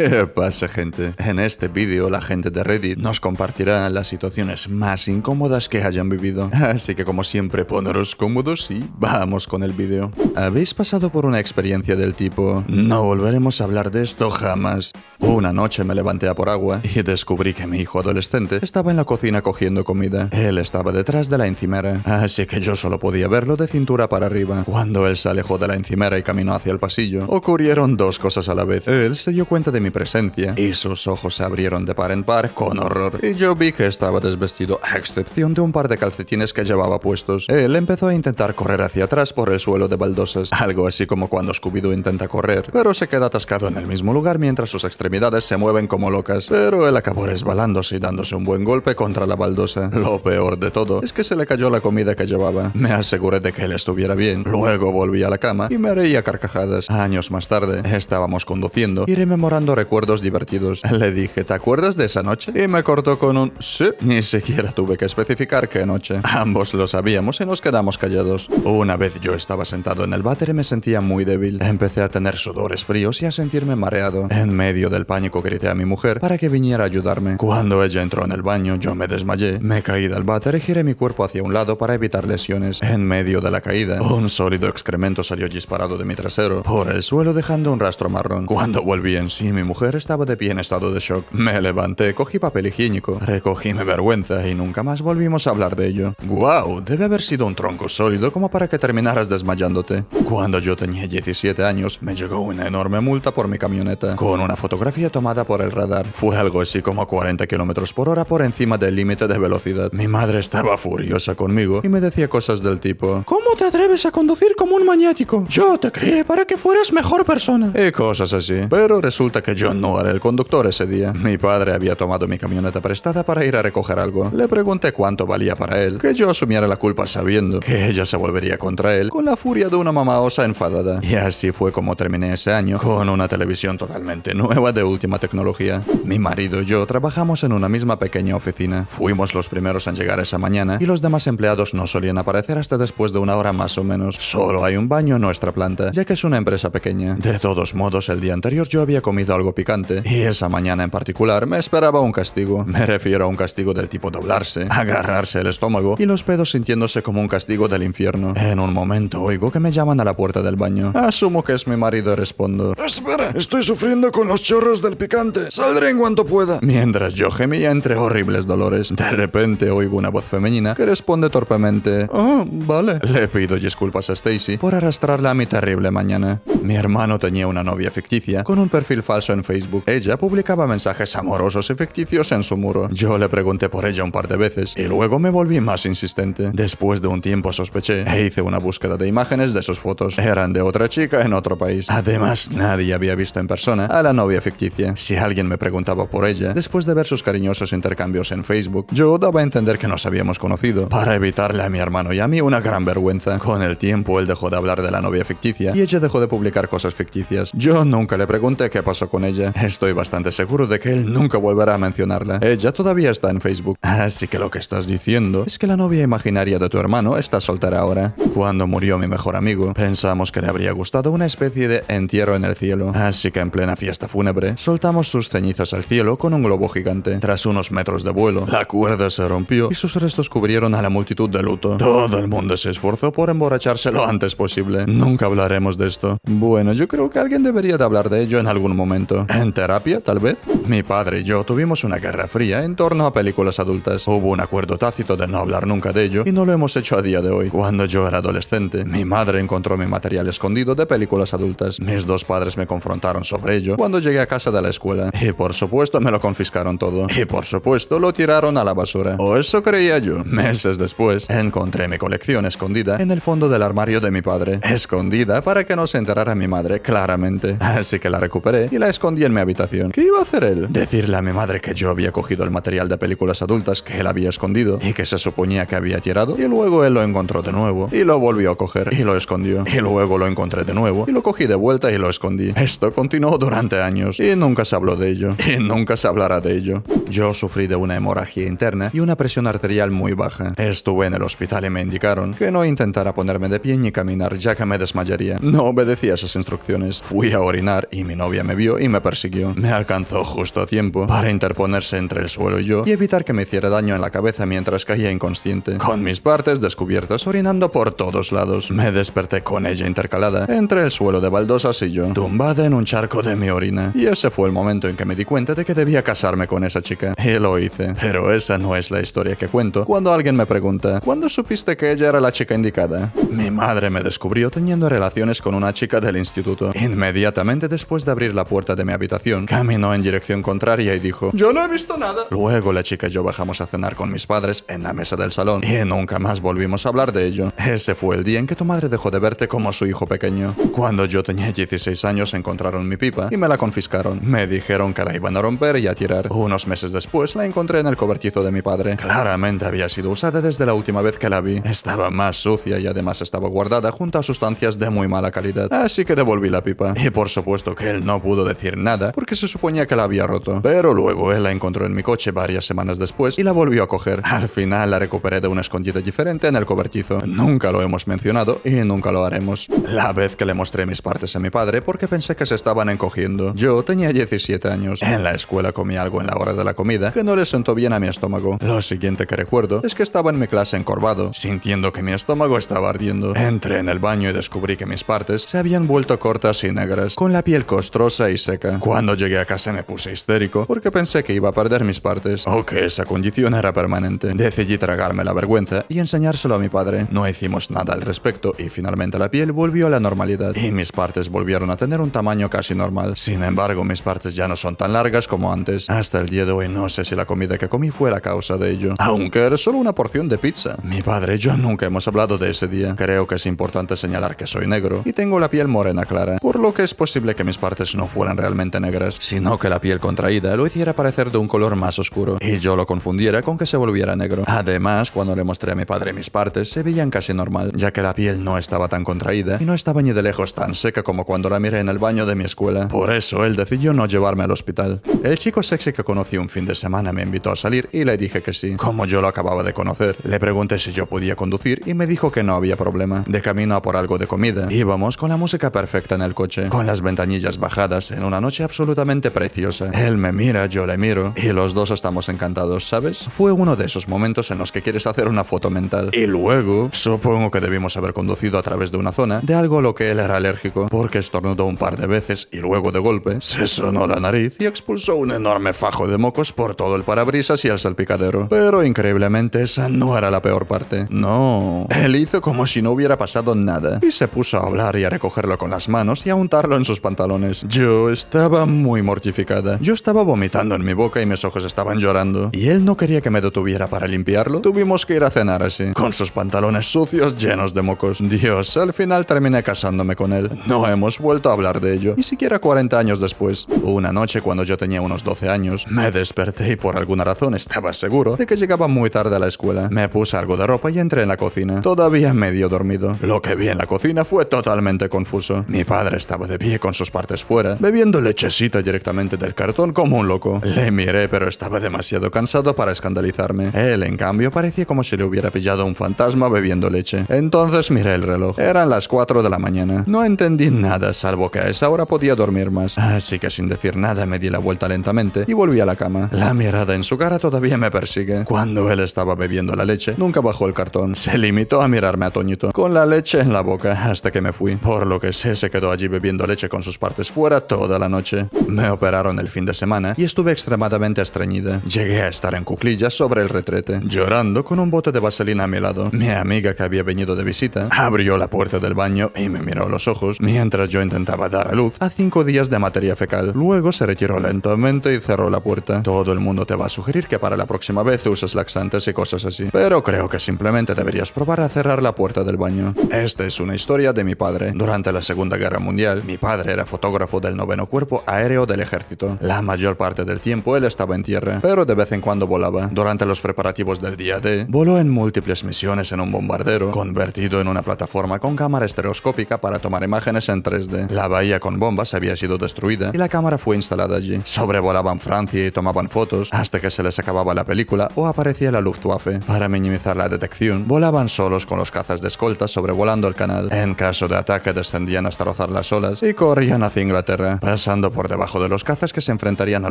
¿Qué pasa gente? En este vídeo la gente de Reddit nos compartirá las situaciones más incómodas que hayan vivido. Así que como siempre poneros cómodos y vamos con el vídeo. ¿Habéis pasado por una experiencia del tipo no volveremos a hablar de esto jamás? Una noche me levanté a por agua y descubrí que mi hijo adolescente estaba en la cocina cogiendo comida. Él estaba detrás de la encimera, así que yo solo podía verlo de cintura para arriba. Cuando él se alejó de la encimera y caminó hacia el pasillo, ocurrieron dos cosas a la vez. Él se dio cuenta de mi presencia y sus ojos se abrieron de par en par con horror. Y yo vi que estaba desvestido, a excepción de un par de calcetines que llevaba puestos. Él empezó a intentar correr hacia atrás por el suelo de baldosas, algo así como cuando Scooby-Doo intenta correr, pero se queda atascado en el mismo lugar mientras sus extremidades se mueven como locas. Pero él acabó resbalándose y dándose un buen golpe contra la baldosa. Lo peor de todo es que se le cayó la comida que llevaba. Me aseguré de que él estuviera bien. Luego volví a la cama y me reía carcajadas. Años más tarde, estábamos conduciendo y rememorando recuerdos divertidos. Le dije, ¿te acuerdas de esa noche? Y me cortó con un sí. Ni siquiera tuve que especificar qué noche. Ambos lo sabíamos y nos quedamos callados. Una vez yo estaba sentado en el váter y me sentía muy débil. Empecé a tener sudores fríos y a sentirme mareado. En medio del pánico grité a mi mujer para que viniera a ayudarme. Cuando ella entró en el baño, yo me desmayé. Me caí del váter y giré mi cuerpo hacia un lado para evitar lesiones. En medio de la caída, un sólido excremento salió disparado de mi trasero por el suelo dejando un rastro marrón. Cuando volví en sí, mi mujer estaba de pie en estado de shock. Me levanté, cogí papel higiénico, recogí mi vergüenza y nunca más volvimos a hablar de ello. ¡Guau! Debe haber sido un tronco sólido como para que terminaras desmayándote. Cuando yo tenía 17 años, me llegó una enorme multa por mi camioneta, con una fotografía tomada por el radar. Fue algo así como 40 kilómetros por hora por encima del límite de velocidad. Mi madre estaba furiosa conmigo y me decía cosas del tipo: ¿Cómo te atreves a conducir como un maniático? Yo te crié para que fueras mejor persona. Y cosas así. Pero resulta que yo no era el conductor ese día. Mi padre había tomado mi camioneta prestada para ir a recoger algo. Le pregunté cuánto valía para él, que yo asumiera la culpa sabiendo que ella se volvería contra él con la furia de una mamá osa enfadada. Y así fue como terminé ese año con una televisión totalmente nueva de última tecnología. Mi marido y yo trabajamos en una misma pequeña oficina. Fuimos los primeros en llegar esa mañana y los demás empleados no solían aparecer hasta después de una hora más o menos. Solo hay un baño en nuestra planta, ya que es una empresa pequeña. De todos modos, el día anterior yo había comido algo picante y esa mañana en particular me esperaba un castigo. Me refiero a un castigo del tipo doblarse, agarrarse el estómago y los pedos sintiéndose como un castigo del infierno. En un momento oigo que me llaman a la puerta del baño. Asumo que es mi marido y respondo. Espera, estoy sufriendo con los chorros del picante. Saldré en cuanto pueda. Mientras yo gemía entre horribles dolores, de repente oigo una voz femenina que responde torpemente. Oh, vale. Le pido disculpas a Stacy por arrastrarla a mi terrible mañana. Mi hermano tenía una novia ficticia con un perfil falso en Facebook. Ella publicaba mensajes amorosos y ficticios en su muro. Yo le pregunté por ella un par de veces y luego me volví más insistente. Después de un tiempo sospeché e hice una búsqueda de imágenes de sus fotos. Eran de otra chica en otro país. Además, nadie había visto en persona a la novia ficticia. Si alguien me preguntaba por ella, después de ver sus cariñosos intercambios en Facebook, yo daba a entender que nos habíamos conocido, para evitarle a mi hermano y a mí una gran vergüenza. Con el tiempo él dejó de hablar de la novia ficticia y ella dejó de publicar cosas ficticias. Yo nunca le pregunté qué pasó con ella. Estoy bastante seguro de que él nunca volverá a mencionarla. Ella todavía está en Facebook. Así que lo que estás diciendo es que la novia imaginaria de tu hermano está soltera ahora. Cuando murió mi mejor amigo, pensamos que le habría gustado una especie de entierro en el cielo. Así que en plena fiesta fúnebre, soltamos sus cenizas al cielo con un globo gigante. Tras unos metros de vuelo, la cuerda se rompió y sus restos cubrieron a la multitud de luto. Todo el mundo se esforzó por emborracharse lo antes posible. Nunca hablaremos de esto. Bueno, yo creo que alguien debería de hablar de ello en algún momento. ¿En terapia, tal vez? Mi padre y yo tuvimos una guerra fría en torno a películas adultas. Hubo un acuerdo tácito de no hablar nunca de ello y no lo hemos hecho a día de hoy. Cuando yo era adolescente, mi madre encontró mi material escondido de películas adultas. Mis dos padres me confrontaron sobre ello cuando llegué a casa de la escuela. Y por supuesto me lo confiscaron todo. Y por supuesto lo tiraron a la basura. O eso creía yo. Meses después, encontré mi colección escondida en el fondo del armario de mi padre. Escondida para que no se enterara mi madre, claramente. Así que la recuperé y la escondí en mi habitación. ¿Qué iba a hacer él? Decirle a mi madre que yo había cogido el material de películas adultas que él había escondido y que se suponía que había tirado. Y luego él lo encontró de nuevo y lo volvió a coger y lo escondió. Y luego lo encontré de nuevo y lo cogí de vuelta y lo escondí. Esto continuó durante años y nunca se habló de ello. Y nunca se hablará de ello. Yo sufrí de una hemorragia interna y una presión arterial muy baja. Estuve en el hospital y me indicaron que no intentara ponerme de pie ni caminar ya que me desmayaría. No obedecí a esas instrucciones. Fui a orinar y mi novia me vio y me persiguió. Me alcanzó justo a tiempo para interponerse entre el suelo y yo y evitar que me hiciera daño en la cabeza mientras caía inconsciente, con mis partes descubiertas orinando por todos lados. Me desperté con ella intercalada entre el suelo de baldosas y yo, tumbada en un charco de mi orina. Y ese fue el momento en que me di cuenta de que debía casarme con esa chica. Y lo hice. Pero esa no es la historia que cuento cuando alguien me pregunta, ¿cuándo supiste que ella era la chica indicada? Mi madre me descubrió teniendo relaciones con una chica del instituto. Inmediatamente después de abrir la puerta de mi habitación, caminó en dirección contraria y dijo, Yo no he visto nada. Luego la chica y yo bajamos a cenar con mis padres en la mesa del salón y nunca más volvimos a hablar de ello. Ese fue el día en que tu madre dejó de verte como su hijo pequeño. Cuando yo tenía 16 años encontraron mi pipa y me la confiscaron. Me dijeron que la iban a romper y a tirar. Unos meses después la encontré en el cobertizo de mi padre. Claramente había sido usada desde la última vez que la vi. Estaba más sucia y además estaba guardada junto a sustancias de muy mala calidad. Así que devolví la pipa. Y por supuesto que él no pudo decir nada porque se suponía que la había roto. Pero luego él la encontró en mi coche varias semanas después y la volvió a coger. Al final la recuperé de un escondite diferente en el cobertizo. Nunca lo hemos mencionado y nunca lo haremos. La vez que le mostré mis partes a mi padre porque pensé que se estaban encogiendo. Yo tenía 17 años. En la escuela comí algo en la hora de la comida que no le sentó bien a mi estómago. Lo siguiente que recuerdo es que estaba en mi clase encorvado, sintiendo que mi estómago estaba ardiendo. Entré en el baño y descubrí que mis partes se habían vuelto cortas y negras, con la piel costrosa y Cuando llegué a casa me puse histérico porque pensé que iba a perder mis partes o que esa condición era permanente. Decidí tragarme la vergüenza y enseñárselo a mi padre. No hicimos nada al respecto y finalmente la piel volvió a la normalidad y mis partes volvieron a tener un tamaño casi normal. Sin embargo, mis partes ya no son tan largas como antes. Hasta el día de hoy no sé si la comida que comí fue la causa de ello. Aunque era solo una porción de pizza. Mi padre y yo nunca hemos hablado de ese día. Creo que es importante señalar que soy negro y tengo la piel morena clara, por lo que es posible que mis partes no fueran realmente negras, sino que la piel contraída lo hiciera parecer de un color más oscuro y yo lo confundiera con que se volviera negro. Además, cuando le mostré a mi padre mis partes, se veían casi normal, ya que la piel no estaba tan contraída y no estaba ni de lejos tan seca como cuando la miré en el baño de mi escuela. Por eso él decidió no llevarme al hospital. El chico sexy que conocí un fin de semana me invitó a salir y le dije que sí. Como yo lo acababa de conocer, le pregunté si yo podía conducir y me dijo que no había problema. De camino a por algo de comida, íbamos con la música perfecta en el coche, con las ventanillas bajadas en una noche absolutamente preciosa. Él me mira, yo le miro y los dos estamos encantados, ¿sabes? Fue uno de esos momentos en los que quieres hacer una foto mental. Y luego, supongo que debimos haber conducido a través de una zona de algo a lo que él era alérgico, porque estornudó un par de veces y luego de golpe se sonó la nariz y expulsó un enorme fajo de mocos por todo el parabrisas y el salpicadero. Pero increíblemente esa no era la peor parte. No, él hizo como si no hubiera pasado nada y se puso a hablar y a recogerlo con las manos y a untarlo en sus pantalones. Yo estaba muy mortificada. Yo estaba vomitando en mi boca y mis ojos estaban llorando. Y él no quería que me detuviera para limpiarlo. Tuvimos que ir a cenar así, con sus pantalones sucios llenos de mocos. Dios, al final terminé casándome con él. No hemos vuelto a hablar de ello, ni siquiera 40 años después. Una noche cuando yo tenía unos 12 años, me desperté y por alguna razón estaba seguro de que llegaba muy tarde a la escuela. Me puse algo de ropa y entré en la cocina, todavía medio dormido. Lo que vi en la cocina fue totalmente confuso. Mi padre estaba de pie con sus partes fuera, bebiendo lechecita directamente del cartón como un loco. Le miré, pero estaba demasiado cansado para escandalizarme. Él, en cambio, parecía como si le hubiera pillado un fantasma bebiendo leche. Entonces miré el reloj. Eran las 4 de la mañana. No entendí nada, salvo que a esa hora podía dormir más. Así que sin decir nada me di la vuelta lentamente y volví a la cama. La mirada en su cara todavía me persigue. Cuando él estaba bebiendo la leche, nunca bajó el cartón. Se limitó a mirarme atónito, con la leche en la boca, hasta que me fui. Por lo que sé, se quedó allí bebiendo leche con sus partes fuera toda la noche. Me operaron el fin de semana y estuve extremadamente estreñida. Llegué a estar en cuclillas sobre el retrete, llorando con un bote de vaselina a mi lado. Mi amiga que había venido de visita abrió la puerta del baño y me miró a los ojos mientras yo intentaba dar a luz a cinco días de materia fecal. Luego se retiró lentamente y cerró la puerta. Todo el mundo te va a sugerir que para la próxima vez uses laxantes y cosas así. Pero creo que simplemente deberías probar a cerrar la puerta del baño. Esta es una historia de mi padre. Durante la Segunda Guerra Mundial, mi padre era fotógrafo del noveno cuerpo aéreo del ejército. La mayor parte del tiempo él estaba en tierra, pero de vez en cuando volaba. Durante los preparativos del día D, voló en múltiples misiones en un bombardero, convertido en una plataforma con cámara estereoscópica para tomar imágenes en 3D. La bahía con bombas había sido destruida y la cámara fue instalada allí. Sobrevolaban Francia y tomaban fotos hasta que se les acababa la película o aparecía la Luftwaffe. Para minimizar la detección, volaban solos con los cazas de escolta sobrevolando el canal. En caso de ataque descendían hasta rozar las olas y corrían hacia Inglaterra. pasando por debajo de los cazas que se enfrentarían a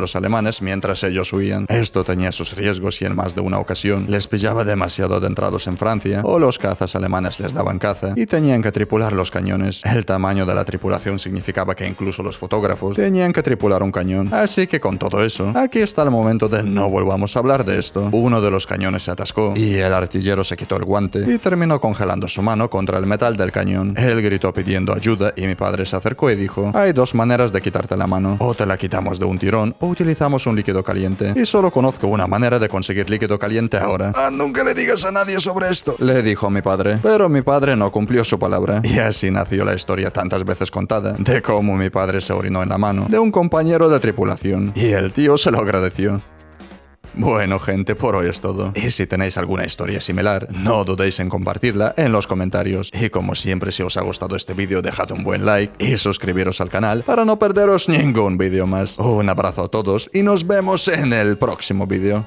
los alemanes mientras ellos huían. Esto tenía sus riesgos y en más de una ocasión les pillaba demasiado adentrados en Francia, o los cazas alemanes les daban caza y tenían que tripular los cañones. El tamaño de la tripulación significaba que incluso los fotógrafos tenían que tripular un cañón. Así que con todo eso, aquí está el momento de no volvamos a hablar de esto. Uno de los cañones se atascó y el artillero se quitó el guante y terminó congelando su mano contra el metal del cañón. Él gritó pidiendo ayuda y mi padre se acercó y dijo, hay dos maneras de quitarte la mano. O te la quitamos de un tirón o utilizamos un líquido caliente. Y solo conozco una manera de conseguir líquido caliente ahora. Ah, nunca le digas a nadie sobre esto. Le dijo mi padre, pero mi padre no cumplió su palabra. Y así nació la historia tantas veces contada de cómo mi padre se orinó en la mano de un compañero de tripulación. Y el tío se lo agradeció. Bueno, gente, por hoy es todo. Y si tenéis alguna historia similar, no dudéis en compartirla en los comentarios. Y como siempre, si os ha gustado este vídeo, dejad un buen like y suscribiros al canal para no perderos ningún vídeo más. Un abrazo a todos y nos vemos en el próximo vídeo.